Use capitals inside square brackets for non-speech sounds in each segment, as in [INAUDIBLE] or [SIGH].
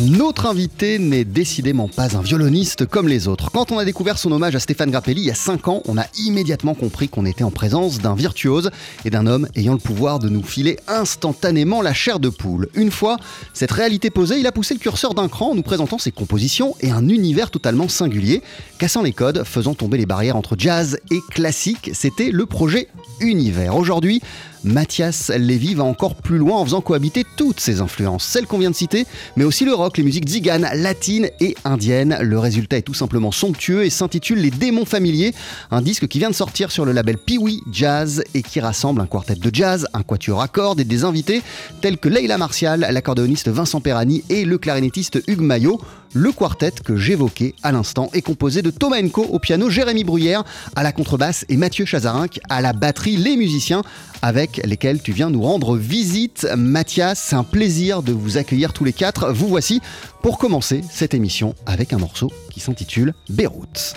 Notre invité n'est décidément pas un violoniste comme les autres. Quand on a découvert son hommage à Stéphane Grappelli il y a 5 ans, on a immédiatement compris qu'on était en présence d'un virtuose et d'un homme ayant le pouvoir de nous filer instantanément la chair de poule. Une fois cette réalité posée, il a poussé le curseur d'un cran en nous présentant ses compositions et un univers totalement singulier, cassant les codes, faisant tomber les barrières entre jazz et classique. C'était le projet Univers. Aujourd'hui, Mathias Lévy va encore plus loin en faisant cohabiter toutes ses influences, celles qu'on vient de citer, mais aussi le rock, les musiques ziganes, latines et indiennes. Le résultat est tout simplement somptueux et s'intitule Les démons familiers, un disque qui vient de sortir sur le label Piwi Jazz et qui rassemble un quartet de jazz, un quatuor à cordes et des invités tels que Leila Martial, l'accordéoniste Vincent Perani et le clarinettiste Hugues Maillot. Le quartet que j'évoquais à l'instant est composé de Thomas Enco au piano, Jérémy Bruyère à la contrebasse et Mathieu Chazarinck à la batterie, les musiciens avec lesquels tu viens nous rendre visite. Mathias, c'est un plaisir de vous accueillir tous les quatre. Vous voici pour commencer cette émission avec un morceau qui s'intitule Beyrouth.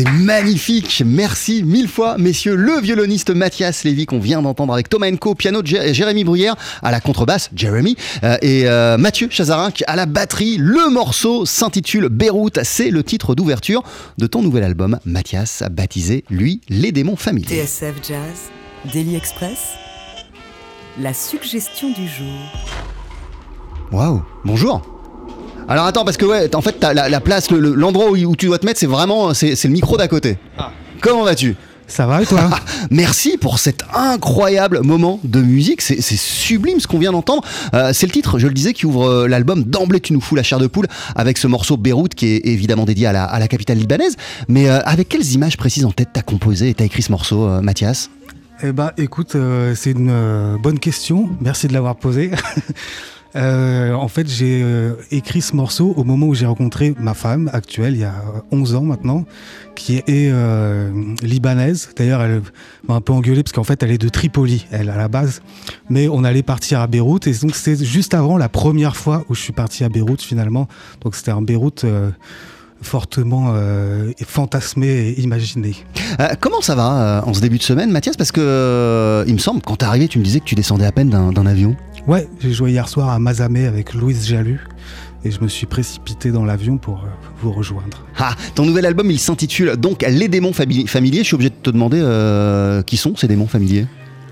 C'était magnifique, merci mille fois messieurs. Le violoniste Mathias Lévy qu'on vient d'entendre avec Thomas Enco, piano de Jé- Jérémy Bruyère, à la contrebasse Jérémy, euh, et euh, Mathieu Chazarinck à la batterie. Le morceau s'intitule Beyrouth, c'est le titre d'ouverture de ton nouvel album Mathias, baptisé lui Les démons familiers. TSF Jazz, Daily Express, la suggestion du jour. Waouh, bonjour. Alors attends, parce que ouais, en fait, la, la place, le- le- l'endroit où, où tu dois te mettre, c'est vraiment, c'est c'est le micro d'à côté. Comment vas-tu? Ça va et toi? [LAUGHS] Merci pour cet incroyable moment de musique. C'est sublime ce qu'on vient d'entendre. Euh, c'est le titre, je le disais, qui ouvre euh, l'album. D'emblée, tu nous fous la chair de poule avec ce morceau Beyrouth qui est évidemment dédié à la, à la capitale libanaise. Mais euh, avec quelles images précises en tête t'as composé et t'as écrit ce morceau, euh, Mathias? Eh ben, écoute, euh, c'est une euh, bonne question. Merci de l'avoir posée. [LAUGHS] Euh, en fait, j'ai euh, écrit ce morceau au moment où j'ai rencontré ma femme actuelle, il y a 11 ans maintenant, qui est euh, libanaise. D'ailleurs, elle m'a un peu engueulé parce qu'en fait, elle est de Tripoli, elle, à la base. Mais on allait partir à Beyrouth et donc c'est juste avant la première fois où je suis parti à Beyrouth finalement. Donc c'était un Beyrouth euh, fortement euh, fantasmé et imaginé. Euh, Comment ça va euh, en ce début de semaine, Mathias? Parce que euh, il me semble, quand t'es arrivé, tu me disais que tu descendais à peine d'un avion. Ouais, j'ai joué hier soir à Mazamet avec Louise Jalut et je me suis précipité dans l'avion pour euh, vous rejoindre. Ah, ton nouvel album, il s'intitule donc Les démons famili- familiers. Je suis obligé de te demander euh, qui sont ces démons familiers?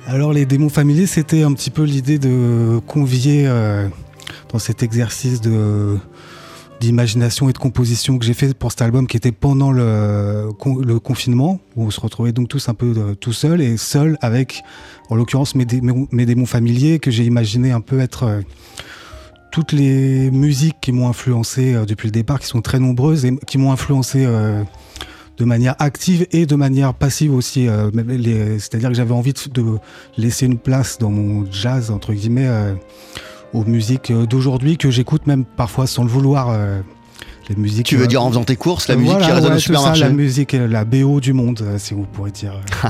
Alors les démons familiers, c'était un petit peu l'idée de convier euh, dans cet exercice de d'imagination et de composition que j'ai fait pour cet album qui était pendant le, con- le confinement où on se retrouvait donc tous un peu euh, tout seul et seul avec en l'occurrence mes, dé- mes- démons familiers que j'ai imaginé un peu être euh, toutes les musiques qui m'ont influencé euh, depuis le départ qui sont très nombreuses et qui m'ont influencé de manière active et de manière passive aussi. C'est-à-dire que j'avais envie de, laisser une place dans mon jazz, entre guillemets, aux musiques euh, d'aujourd'hui que j'écoute même parfois sans le vouloir. euh, les Tu veux euh, dire en faisant tes courses, la musique voilà, qui résonne ouais, au supermarché ça, la musique, euh, la BO du monde, euh, si vous pourrez dire. [LAUGHS]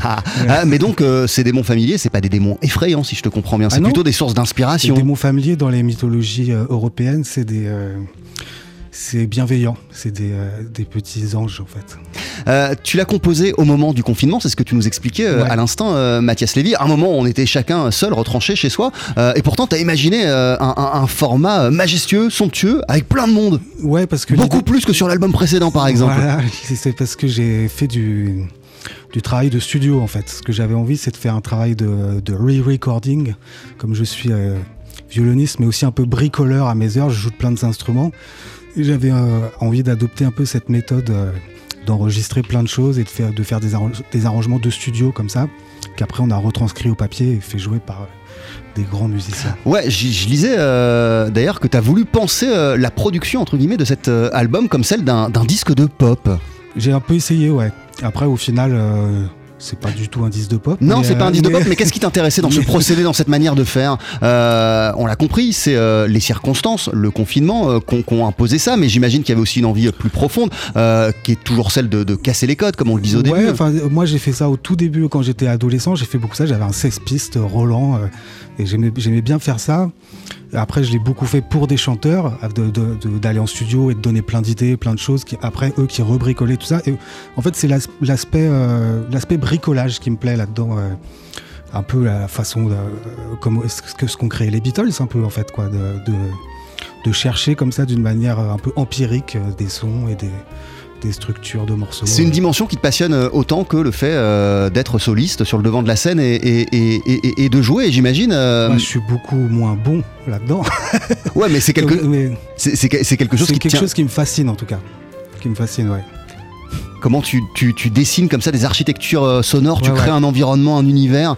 Ah, mais donc, euh, ces démons familiers, c'est pas des démons effrayants, si je te comprends bien. C'est Ah plutôt des sources Les d'inspiration. démons familiers dans les mythologies euh, européennes, c'est des. euh, c'est bienveillant, c'est des, euh, des petits anges en fait. Euh, tu l'as composé au moment du confinement, c'est ce que tu nous expliquais euh, Ouais. à l'instant, Mathias Lévy. À un moment, on était chacun seul, retranché chez soi. et pourtant, tu as imaginé un, un- un format majestueux, somptueux, avec plein de monde. Ouais, parce que Beaucoup plus que sur l'album précédent, par exemple. Voilà, [LAUGHS] c'est parce que j'ai fait du, du travail de studio en fait. Ce que j'avais envie, c'est de faire un travail de, de re-recording. Comme je suis violoniste, mais aussi un peu bricoleur à mes heures, je joue de plein d'instruments. Et j'avais euh, envie d'adopter un peu cette méthode euh, d'enregistrer plein de choses et de faire, de faire des, arrange- des arrangements de studio comme ça, qu'après on a retranscrit au papier et fait jouer par euh, des grands musiciens. Ouais, je lisais euh, d'ailleurs que tu as voulu penser euh, la production, entre guillemets, de cet euh, album comme celle d'un d'un disque de pop. J'ai un peu essayé, ouais. Après, au final, c'est pas du tout un disque de pop. Non, c'est pas un euh, disque de pop, mais qu'est-ce qui t'intéressait dans ce [LAUGHS] procédé, dans cette manière de faire Euh, On l'a compris, c'est euh, les circonstances, le confinement qu'on qu'on imposé ça, mais j'imagine qu'il y avait aussi une envie plus profonde, qui est toujours celle de, de casser les codes, comme on le disait au Ouais, début. moi j'ai fait ça au tout début quand j'étais adolescent. J'ai fait beaucoup ça. J'avais un 16 pistes Roland et j'aimais bien faire ça. Après, je l'ai beaucoup fait pour des chanteurs, d'aller en studio et de donner plein d'idées, plein de choses. Après, eux qui rebricolaient tout ça. En fait, c'est euh, l'aspect bricolage qui me plaît là-dedans. euh, un peu la façon de, euh, comme ce qu'ont créé les Beatles, un peu en fait, quoi, de, de, de chercher comme ça d'une manière un peu empirique des sons et des, des structures de morceaux. C'est une dimension qui te passionne euh, autant que le fait euh, d'être soliste sur le devant de la scène et, et- et- et- et de jouer, j'imagine. euh, Moi, je suis beaucoup moins bon là-dedans. [LAUGHS] ouais, mais c'est quelque, [LAUGHS] chose qui quelque tient. chose qui me fascine en tout cas. Qui me fascine, ouais. Comment tu, tu- tu dessines comme ça des architectures euh, sonores, tu crées ouais. un environnement, un univers.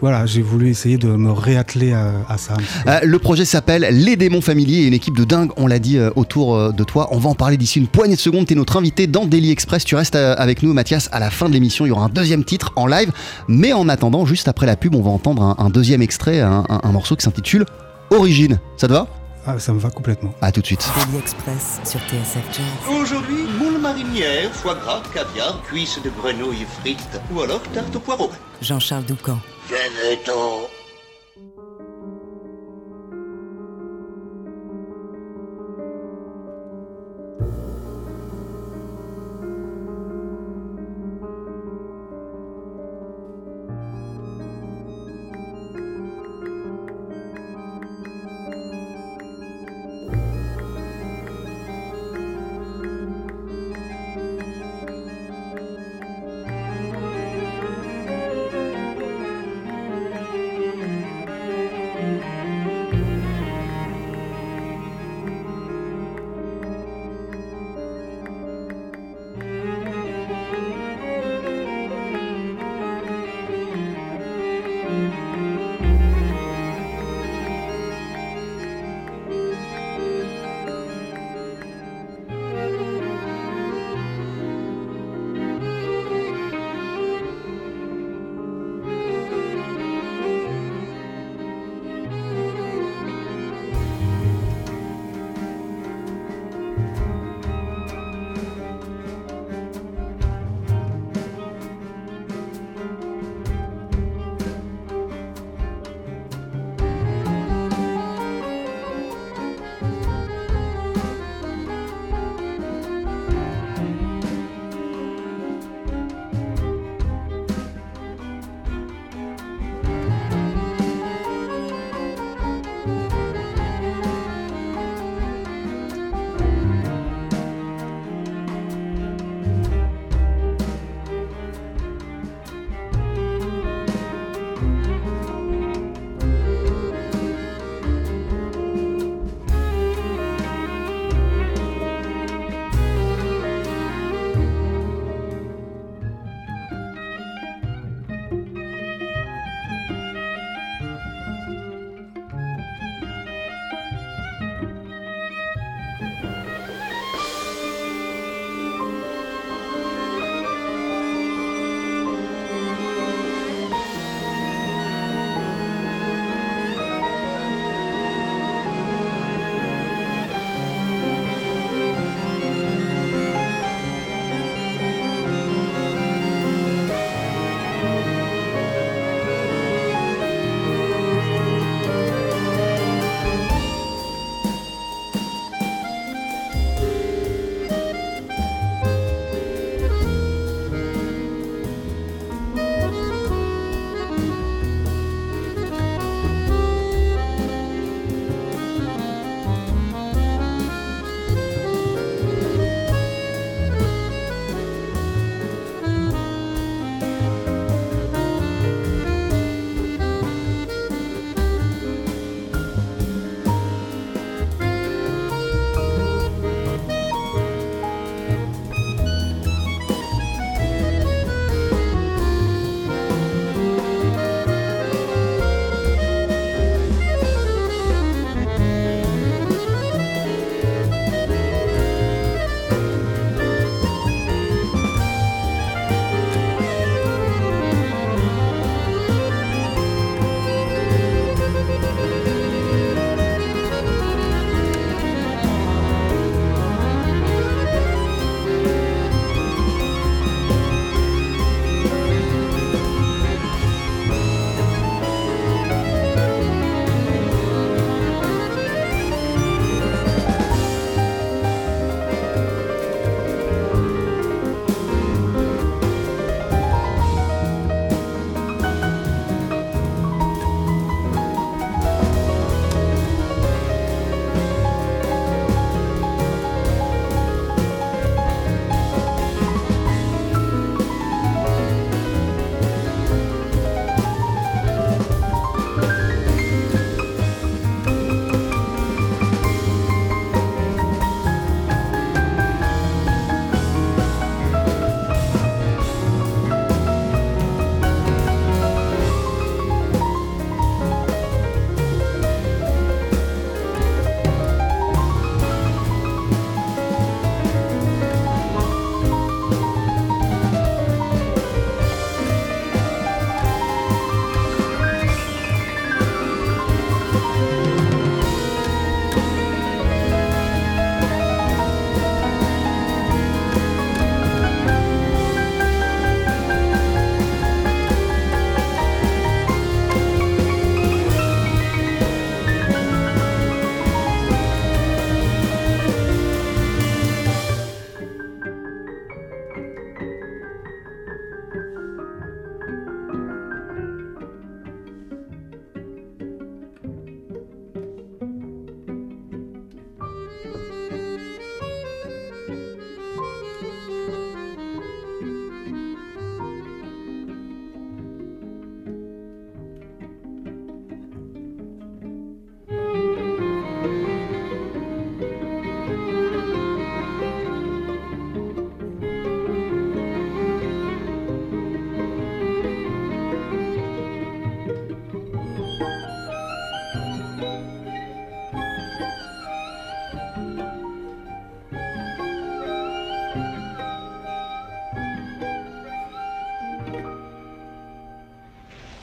Voilà, j'ai voulu essayer de me réatteler à, ça. Euh, le projet s'appelle Les démons familiers et une équipe de dingue, on l'a dit, euh, autour euh, de toi. On va en parler d'ici une poignée de secondes. Tu es notre invité dans Daily Express. Tu restes avec nous, Mathias. À la fin de l'émission, il y aura un deuxième titre en live. Mais en attendant, juste après la pub, on va entendre un, deuxième extrait, un morceau qui s'intitule Origine. Ça te va? Ah, ça me va complètement. À tout de suite. Daily Express sur TSF Jazz. Aujourd'hui, moule marinière, foie gras, caviar, cuisses de grenouille frites ou alors tarte au poireau. Jean-Charles Doucan. Venez-t'en.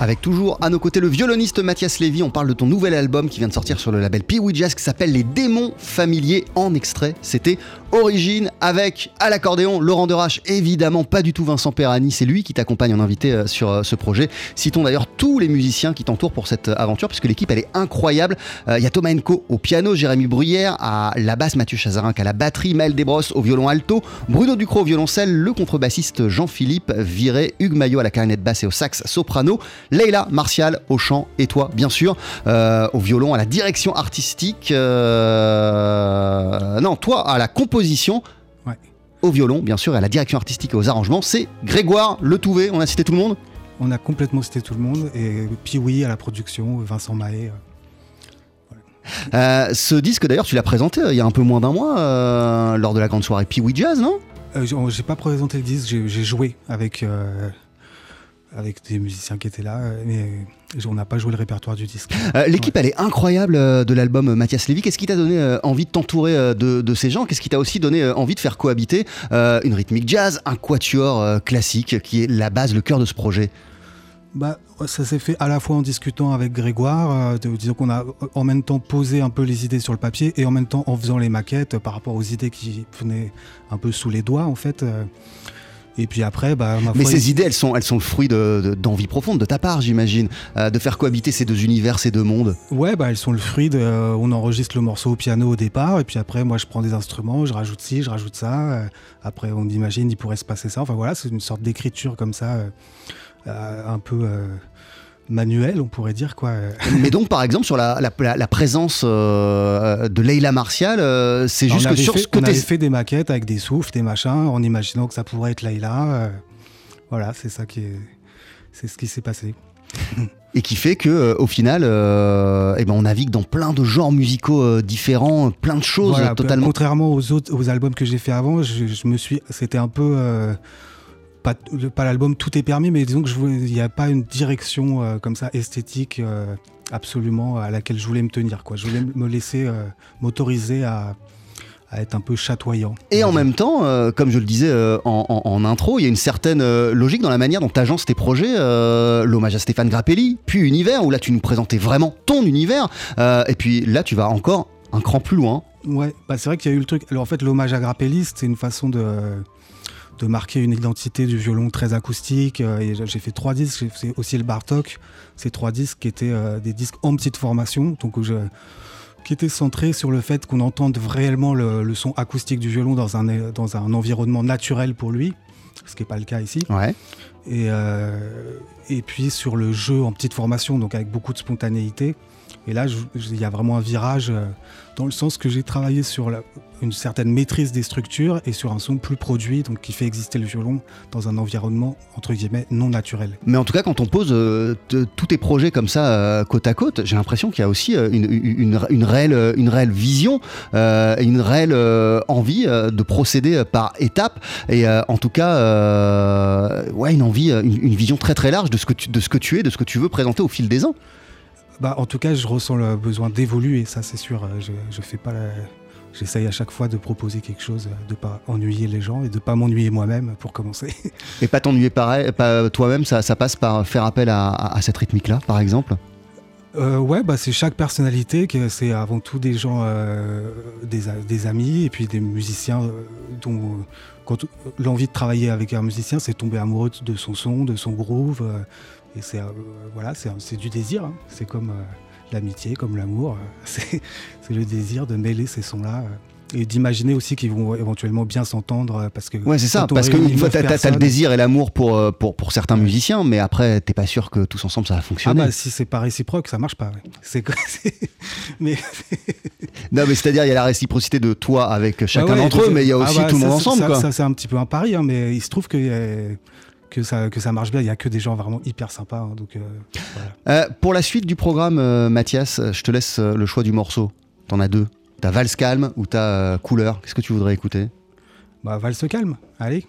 Avec toujours à nos côtés le violoniste Mathias Lévy, on parle de ton nouvel album qui vient de sortir sur le label Pee Jazz qui s'appelle Les démons familiers en extrait. C'était Origine avec à l'accordéon Laurent Derache, évidemment pas du tout Vincent Perani, c'est lui qui t'accompagne en invité euh, sur euh, ce projet. Citons d'ailleurs tous les musiciens qui t'entourent pour cette euh, aventure puisque l'équipe elle est incroyable. Il y a Thomas Enco au piano, Jérémy Bruyère à la basse, Mathieu Chazarin à la batterie, Maël Desbrosses au violon alto, Bruno Ducrot au violoncelle, le contrebassiste Jean-Philippe Viré, Hugues Maillot à la clarinette basse et au sax soprano, Leila Martial au chant et toi bien sûr au violon, à la direction artistique. non, toi à la composition au violon, bien sûr, et à la direction artistique et aux arrangements, c'est Grégoire Le Touvet. On a cité tout le monde? On a complètement cité tout le monde, et puis oui, à la production, Vincent Mahé. Euh, euh, ce disque d'ailleurs tu l'as présenté euh, il y a un peu moins d'un mois lors de la grande soirée Pee Jazz non? J'ai pas présenté le disque, j'ai joué avec avec des musiciens qui étaient là, euh, mais on n'a pas joué le répertoire du disque. Euh, l'équipe, elle est incroyable euh, de l'album Mathias Lévy. Qu'est-ce qui t'a donné envie de t'entourer de, ces gens? Qu'est-ce qui t'a aussi donné envie de faire cohabiter une rythmique jazz, un quatuor classique qui est la base, le cœur de ce projet? Bah, ça s'est fait à la fois en discutant avec Grégoire, disons qu'on a en même temps posé un peu les idées sur le papier et en même temps en faisant les maquettes par rapport aux idées qui venaient un peu sous les doigts en fait. Et puis après, bah, Mais ces idées, elles sont, elles sont le fruit d'envie de, profonde de ta part, j'imagine, euh, de faire cohabiter ces deux univers, ces deux mondes. Ouais, bah, elles sont le fruit de. Euh, on enregistre le morceau au piano au départ, et puis après, moi, je prends des instruments, je rajoute ci, je rajoute ça. Euh, après, on imagine, il pourrait se passer ça. Enfin voilà, c'est une sorte d'écriture comme ça, un peu manuel, on pourrait dire quoi. [LAUGHS] Mais donc, par exemple, sur la, la, présence euh, de Leila Martial, euh, c'est juste que sur ce que on avait fait des maquettes avec des souffles, des machins, en imaginant que ça pourrait être Leila. Euh, voilà, c'est ça qui est, c'est ce qui s'est passé. Et qui fait que, au final, eh ben, on navigue dans plein de genres musicaux différents, plein de choses totalement. Contrairement aux autres, aux albums que j'ai fait avant, je, je me suis, c'était un peu pas, pas l'album Tout est permis, mais disons que il n'y a pas une direction euh, comme ça esthétique euh, absolument à laquelle je voulais me tenir. Quoi. Je voulais me laisser euh, m'autoriser à, être un peu chatoyant. Et en même temps, comme je le disais en, intro, il y a une certaine logique dans la manière dont tu agences tes projets. L'hommage à Stéphane Grappelli, puis Univers, où là tu nous présentais vraiment ton univers. et puis là, tu vas encore un cran plus loin. Ouais, bah c'est vrai qu'il y a eu le truc. Alors en fait, l'hommage à Grappelli, c'est une façon de de marquer une identité du violon très acoustique. Euh, et j'ai fait trois disques, j'ai fait aussi le Bartok. Ces trois disques qui étaient euh, des disques en petite formation, donc qui étaient centrés sur le fait qu'on entende réellement le, son acoustique du violon dans un, dans un environnement naturel pour lui, ce qui n'est pas le cas ici. Ouais. Et, euh, et puis sur le jeu en petite formation, donc avec beaucoup de spontanéité. Et là, il y a vraiment un virage dans le sens que j'ai travaillé sur une certaine maîtrise des structures et sur un son plus produit, donc qui fait exister le violon dans un environnement entre guillemets non naturel. Mais en tout cas, quand on pose euh, tous tes projets comme ça euh, côte à côte, j'ai l'impression qu'il y a aussi euh, une, réelle, vision une réelle envie de procéder par étapes. Et en tout cas, ouais, une envie, une, vision très très large de ce, que de ce que tu es, de ce que tu veux présenter au fil des ans. Bah, en tout cas, je ressens le besoin d'évoluer, ça c'est sûr. Je, je fais pas J'essaye à chaque fois de proposer quelque chose, de pas ennuyer les gens et de pas m'ennuyer moi-même pour commencer. [LAUGHS] Et pas t'ennuyer pas toi-même, ça, ça, passe par faire appel à, cette rythmique-là, par exemple? Euh, ouais, bah c'est chaque personnalité, c'est avant tout des gens, euh, des, des, amis et puis des musiciens euh, dont quand l'envie de travailler avec un musicien, c'est tomber amoureux de son son, de son groove, et c'est euh, voilà, c'est du désir. Hein. C'est comme euh, l'amitié, comme l'amour. [LAUGHS] c'est le désir de mêler ces sons-là euh, et d'imaginer aussi qu'ils vont éventuellement bien s'entendre parce que ouais c'est ça parce fois t'as as le désir et l'amour pour, pour pour certains musiciens mais après t'es pas sûr que tous ensemble ça va fonctionner ah bah si c'est pas réciproque ça marche pas [LAUGHS] c'est mais non mais c'est à dire il y a la réciprocité de toi avec chacun d'entre eux mais il y a ah aussi bah, tout le monde ensemble ça, ça c'est un petit peu un pari hein, mais il se trouve que que ça, que ça marche bien. Il n'y a que des gens vraiment hyper sympas. Hein, donc, euh, euh, pour la suite du programme, euh, Mathias, je te laisse le choix du morceau. T'en as deux. T'as Valse Calme ou t'as Couleur. Qu'est-ce que tu voudrais écouter? Bah, Valse Calme. Allez.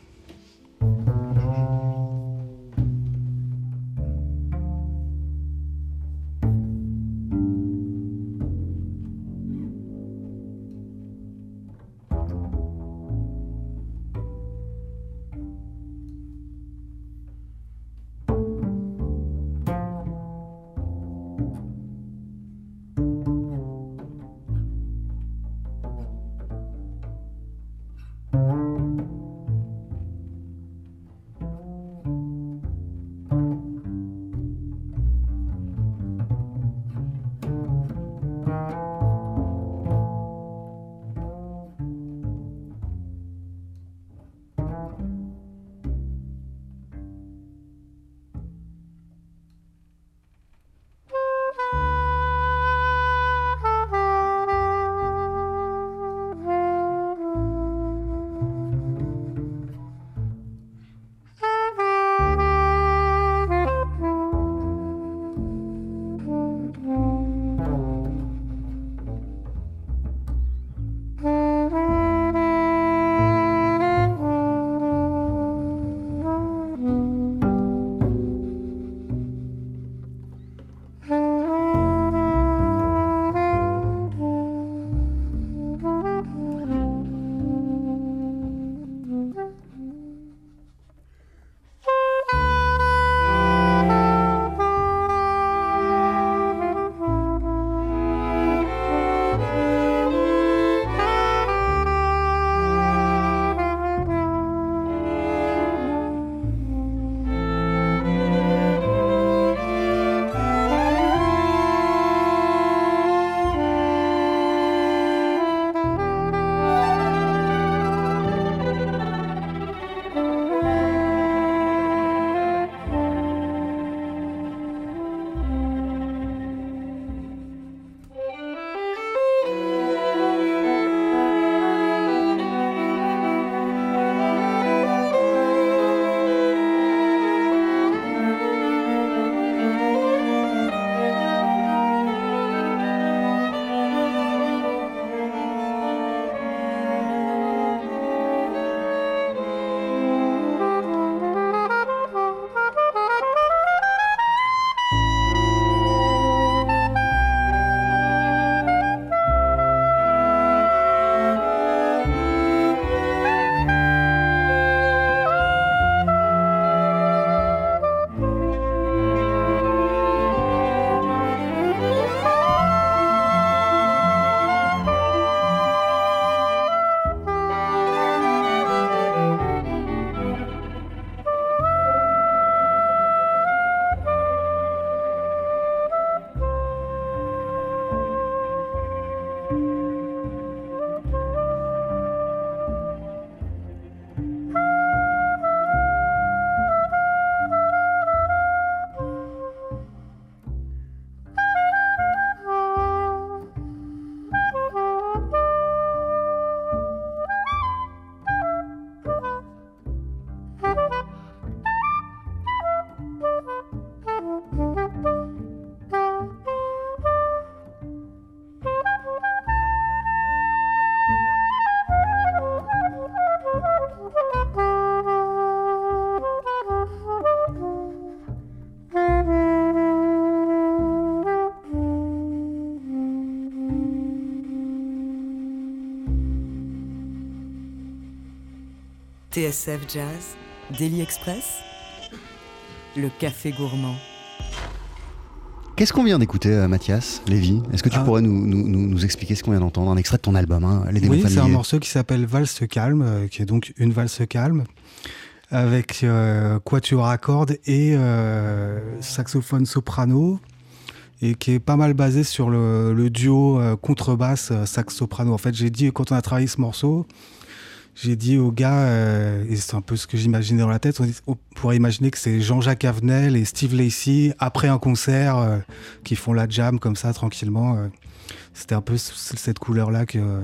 TSF Jazz, Daily Express, le café gourmand. Qu'est-ce qu'on vient d'écouter, euh, Mathias Lévy Est-ce que tu Ah. pourrais nous, nous- nous- nous expliquer ce qu'on vient d'entendre Un extrait de ton album, hein, Les démons Oui, c'est un morceau qui s'appelle Valse calme, euh, qui est donc une valse calme, avec euh, quatuor à cordes et euh, saxophone soprano, et qui est pas mal basé sur le, le duo euh, contrebasse euh, sax-soprano. En fait, j'ai dit, quand on a travaillé ce morceau, j'ai dit aux gars, euh, et c'est un peu ce que j'imaginais dans la tête, on, pourrait imaginer que c'est Jean-Jacques Avenel et Steve Lacy, après un concert, euh, qui font la jam comme ça, tranquillement. euh. C'était un peu cette couleur-là que,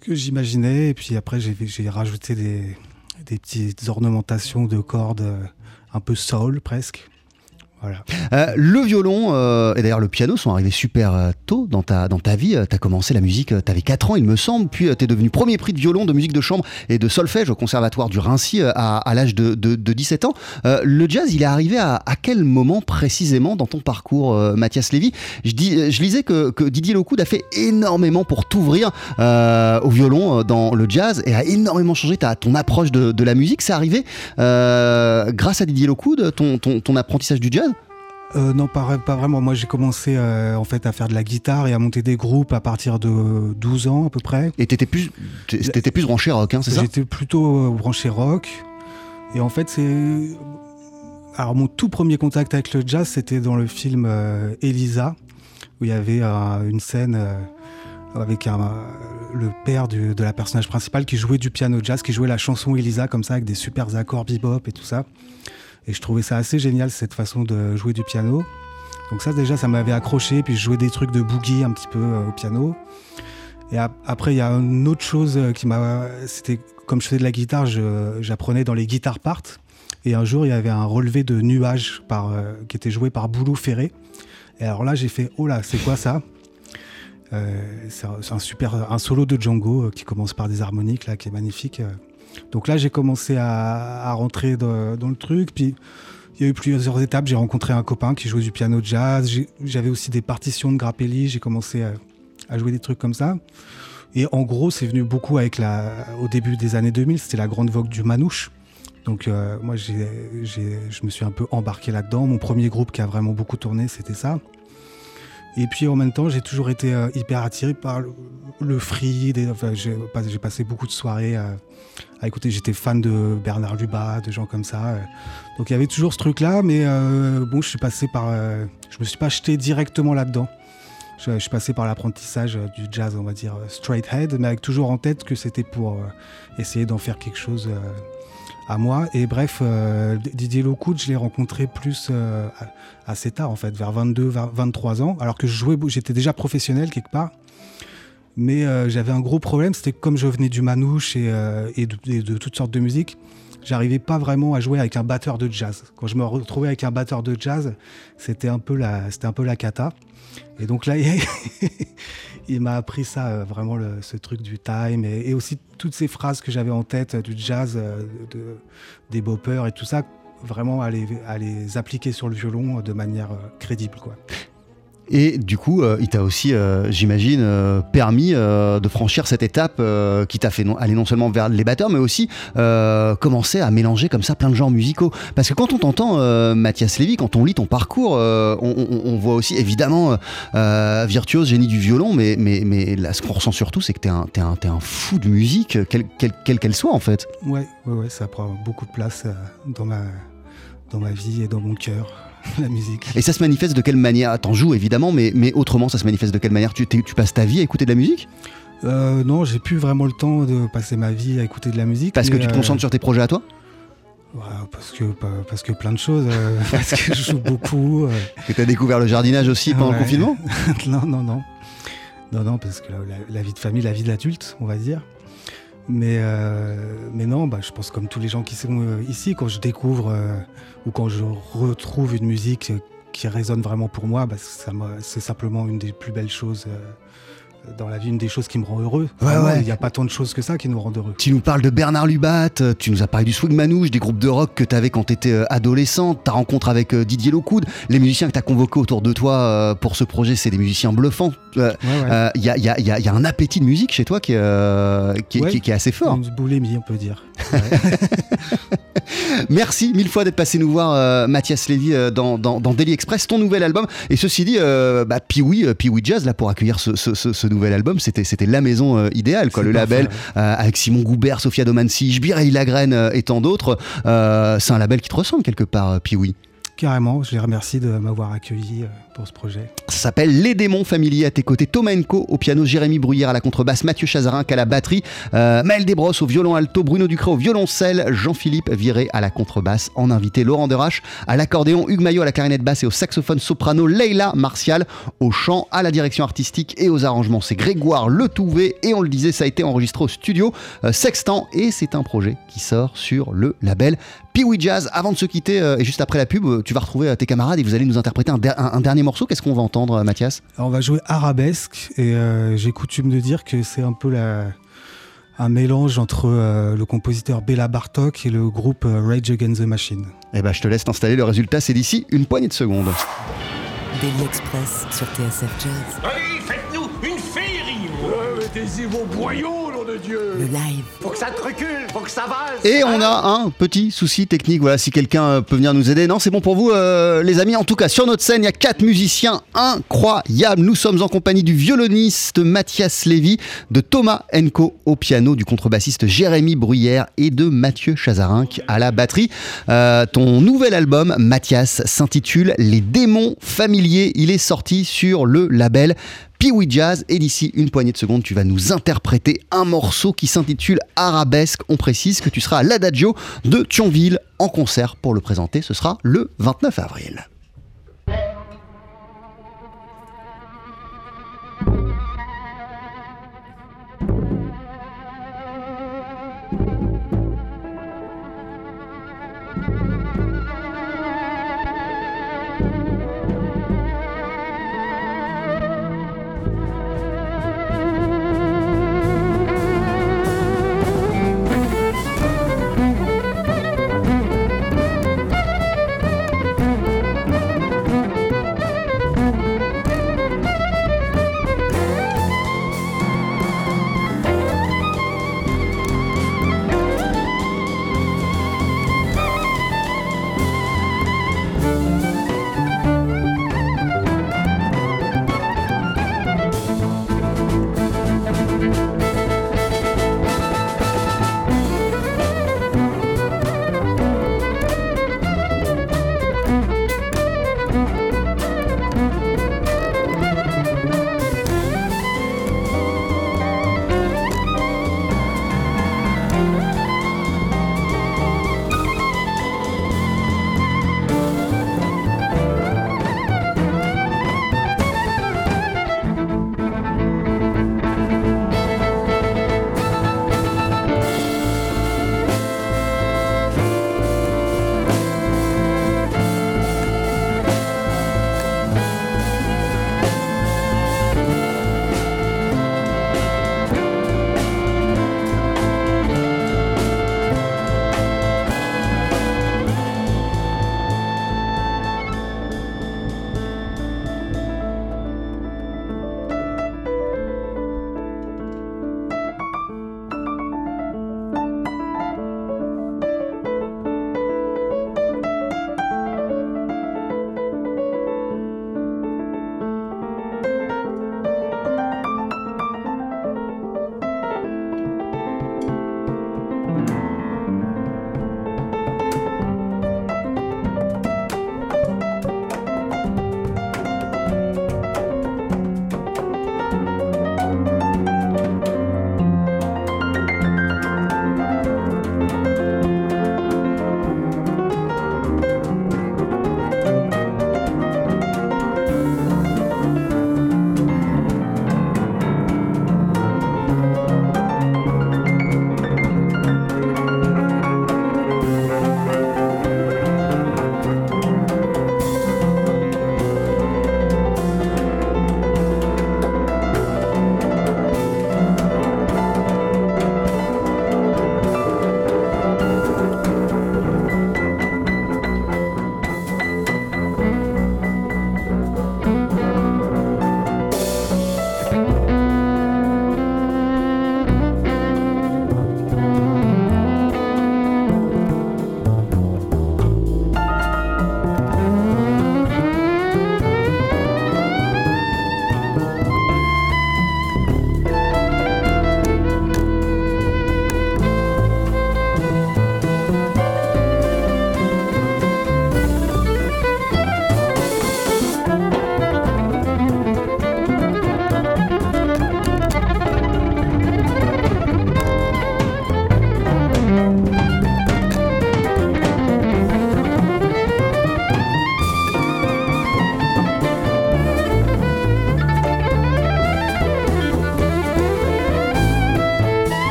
que j'imaginais. Et puis après, j'ai j'ai rajouté des, des petites ornementations de cordes euh, un peu soul presque. Euh, le violon euh, et d'ailleurs le piano sont arrivés super euh, tôt dans ta, dans ta vie. tu as commencé la musique, tu avais 4 ans il me semble, puis tu es devenu premier prix de violon, de musique de chambre et de solfège au conservatoire du Rincy à, l'âge de, de- de 17 ans. Le jazz, il est arrivé à, quel moment précisément dans ton parcours, Mathias Lévy? Je, dis, je lisais que, Didier Locoud a fait énormément pour t'ouvrir au violon dans le jazz et a énormément changé ta, ton approche de, la musique. C'est arrivé grâce à Didier Locoud, ton, ton apprentissage du jazz? Euh, non, pas, pas vraiment. Moi, j'ai commencé euh, en fait à faire de la guitare et à monter des groupes à partir de 12 ans à peu près. Et t'étais plus, t'étais plus branché rock, hein, c'est ça? J'étais plutôt euh, branché rock. Et en fait, c'est. Alors, mon tout premier contact avec le jazz, c'était dans le film euh, Elisa, où il y avait euh, une scène euh, avec un, le père du- de la personnage principale qui jouait du piano jazz, qui jouait la chanson Elisa, comme ça, avec des super accords bebop et tout ça. Et je trouvais ça assez génial, cette façon de jouer du piano. Donc, ça, déjà, ça m'avait accroché. Puis, je jouais des trucs de boogie un petit peu euh, au piano. Et ap- après, il y a une autre chose euh, qui m'a. C'était comme je faisais de la guitare, j'apprenais dans les guitar parts. Et un jour, il y avait un relevé de nuages par, euh, qui était joué par Boulou Ferré. Et alors là, j'ai fait Oh là, c'est quoi ça? C'est un, super un solo de Django qui commence par des harmoniques là, qui est magnifique. Euh. Donc là, j'ai commencé à, rentrer dans, le truc. Puis il y a eu plusieurs étapes. J'ai rencontré un copain qui jouait du piano jazz. J'avais aussi des partitions de Grappelli. J'ai commencé à, jouer des trucs comme ça. Et en gros, c'est venu beaucoup avec la, au début des années 2000, c'était la grande vogue du manouche. Donc euh, moi, je me suis un peu embarqué là-dedans. Mon premier groupe qui a vraiment beaucoup tourné, c'était ça. Et puis en même temps, j'ai toujours été euh, hyper attiré par le, le free. enfin, j'ai, pas- j'ai passé beaucoup de soirées à, à écouter. J'étais fan de Bernard Lubat, de gens comme ça. euh. Donc il y avait toujours ce truc-là, mais euh, bon, je suis passé par. euh, je me suis pas jeté directement là-dedans. Je, suis passé par l'apprentissage euh, du jazz, on va dire straight head, mais avec toujours en tête que c'était pour essayer d'en faire quelque chose à moi. Et bref, Didier Locoud, je l'ai rencontré plus assez tard, en fait, vers 22, 20, 23 ans, alors que j'étais déjà professionnel quelque part. Mais euh, j'avais un gros problème, c'était que comme je venais du manouche et, euh, et de, toutes sortes de musique, j'arrivais pas vraiment à jouer avec un batteur de jazz. Quand je me retrouvais avec un batteur de jazz, c'était un peu la, c'était cata. Et donc là, [LAUGHS] il m'a appris ça, euh, vraiment ce truc du time et, aussi toutes ces phrases que j'avais en tête du jazz, de- des boppers et tout ça, vraiment à les, à les appliquer sur le violon de manière crédible. Quoi. Et du coup, euh, il t'a aussi, euh, j'imagine, euh, permis de franchir cette étape qui t'a fait aller non seulement vers les batteurs, mais aussi commencer à mélanger comme ça plein de genres musicaux. Parce que quand on t'entend, Mathias Lévy, quand on lit ton parcours, on, voit aussi évidemment virtuose, génie du violon, mais, mais, mais ce qu'on ressent surtout, c'est que t'es un, t'es un, fou de musique, quelle quelle- quelle soit en fait. Ouais, ouais, ouais, ça prend beaucoup de place dans, ma, dans ma vie et dans mon cœur, [LAUGHS] la musique. Et ça se manifeste de quelle manière? T'en joues évidemment, mais, mais autrement, ça se manifeste de quelle manière? Tu, tu passes ta vie à écouter de la musique? Euh, non, j'ai plus vraiment le temps de passer ma vie à écouter de la musique. Parce que tu te euh, concentres sur tes projets à toi? Ouais, parce, que, pa- parce que plein de choses. euh, [LAUGHS] parce que je joue beaucoup. euh, Que t'as découvert le jardinage aussi pendant le confinement? [LAUGHS] Non, non, non. Non, non, parce que la, la- la vie de famille, la vie d'adulte, on va dire. Mais, euh, mais non, bah, je pense comme tous les gens qui sont euh, ici, quand je découvre euh, ou quand je retrouve une musique qui résonne vraiment pour moi, bah, c'est simplement une des plus belles choses dans la vie, une des choses qui me rend heureux. Ouais, Vraiment, ouais. Il n'y a pas tant de choses que ça qui nous rendent heureux. Tu nous parles de Bernard Lubat, euh, tu nous as parlé du Swing Manouche, des groupes de rock que tu avais quand tu étais adolescent, ta rencontre avec euh, Didier Locoud, les musiciens que tu as convoqués autour de toi euh, pour ce projet, c'est des musiciens bluffants. Il Ouais, y, a, y a- y a- y a un appétit de musique chez toi qui est, euh, qui est- Ouais. qui est- qui est assez fort. Une boulimie, on peut dire. [LAUGHS] Merci mille fois d'être passé nous voir, euh, Mathias Lévy, euh, dans, dans, dans Daily Express, ton nouvel album. Et ceci dit, euh, bah, Piwi, euh, Piwi Jazz, là, pour accueillir ce, ce, ce, ce nouvel album, c'était, c'était la maison euh, idéale, quoi. Le label, euh, avec Simon Goubert, Sofia Domancy, Jbireille Lagraine euh, et tant d'autres. C'est un label qui te ressemble quelque part, Piwi. Carrément, je les remercie de m'avoir accueilli ce projet. Ça s'appelle Les démons familiers à tes côtés. Thomas Enco au piano, Jérémy Bruyère à la contrebasse, Mathieu Chazarin à la batterie, euh, Maël Desbrosses au violon alto, Bruno Ducré au violoncelle, Jean-Philippe Viré à la contrebasse, en invité Laurent Derache à l'accordéon, Hugues Maillot à la clarinette basse et au saxophone soprano, Leila Martial au chant, à la direction artistique et aux arrangements. C'est Grégoire Le et on le disait, ça a été enregistré au studio euh, Sextant et c'est un projet qui sort sur le label Piwi Jazz. Avant de se quitter euh, et juste après la pub, euh, tu vas retrouver tes camarades et vous allez nous interpréter un- un dernier Qu'est-ce qu'on va entendre, euh, Mathias? Alors, on va jouer arabesque et euh, j'ai coutume de dire que c'est un peu la, un mélange entre euh, le compositeur Béla Bartok et le groupe Rage Against the Machine. Eh ben, je te laisse t'installer. Le résultat, c'est d'ici une poignée de secondes. Daily Express sur TSF Jazz. Allez, Mettez-y vos boyaux, nom de Dieu Le live. Faut que ça te recule, faut que ça vase. Et on a un petit souci technique. Voilà, si quelqu'un euh, peut venir nous aider. Non, c'est bon pour vous, euh, les amis. En tout cas, sur notre scène, il y a quatre musiciens incroyables. Nous sommes en compagnie du violoniste Mathias Lévy, de Thomas Enco au piano, du contrebassiste Jérémy Bruyère et de Mathieu Chazarinck à la batterie. Euh, ton nouvel album, Mathias, s'intitule Les démons familiers. Il est sorti sur le label Piwi Jazz et d'ici une poignée de secondes tu vas nous interpréter un morceau qui s'intitule Arabesque. On précise que tu seras à l'Adagio de Thionville en concert pour le présenter. Ce sera le 29 avril.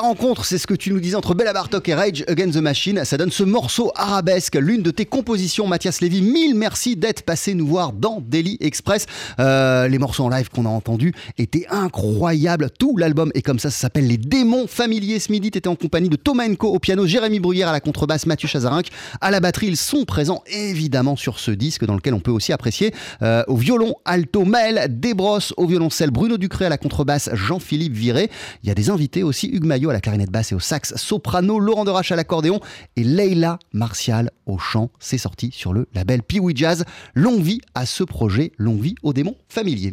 Rencontre, c'est ce que tu nous disais entre Bella Bartok et Rage Against the Machine. Ça donne ce morceau arabesque, l'une de tes compositions, Mathias Lévy. Mille merci d'être passé nous voir dans Daily Express. Euh, les morceaux en live qu'on a entendus étaient incroyables. Tout l'album est comme ça. Ça s'appelle Les Démons Familiers. Ce midi, tu étais en compagnie de Thomas Enco au piano, Jérémy Bruyère à la contrebasse, Mathieu Chazarinck à la batterie. Ils sont présents évidemment sur ce disque dans lequel on peut aussi apprécier euh, au violon alto Maël Desbrosses, au violoncelle Bruno Ducré à la contrebasse, Jean-Philippe Viré. Il y a des invités aussi, Hugues Maillot à la clarinette basse et au sax soprano, Laurent Derache à l'accordéon et Leila Martial au chant. C'est sorti sur le label Piwi Jazz. Longue vie à ce projet, longue vie aux démons familiers.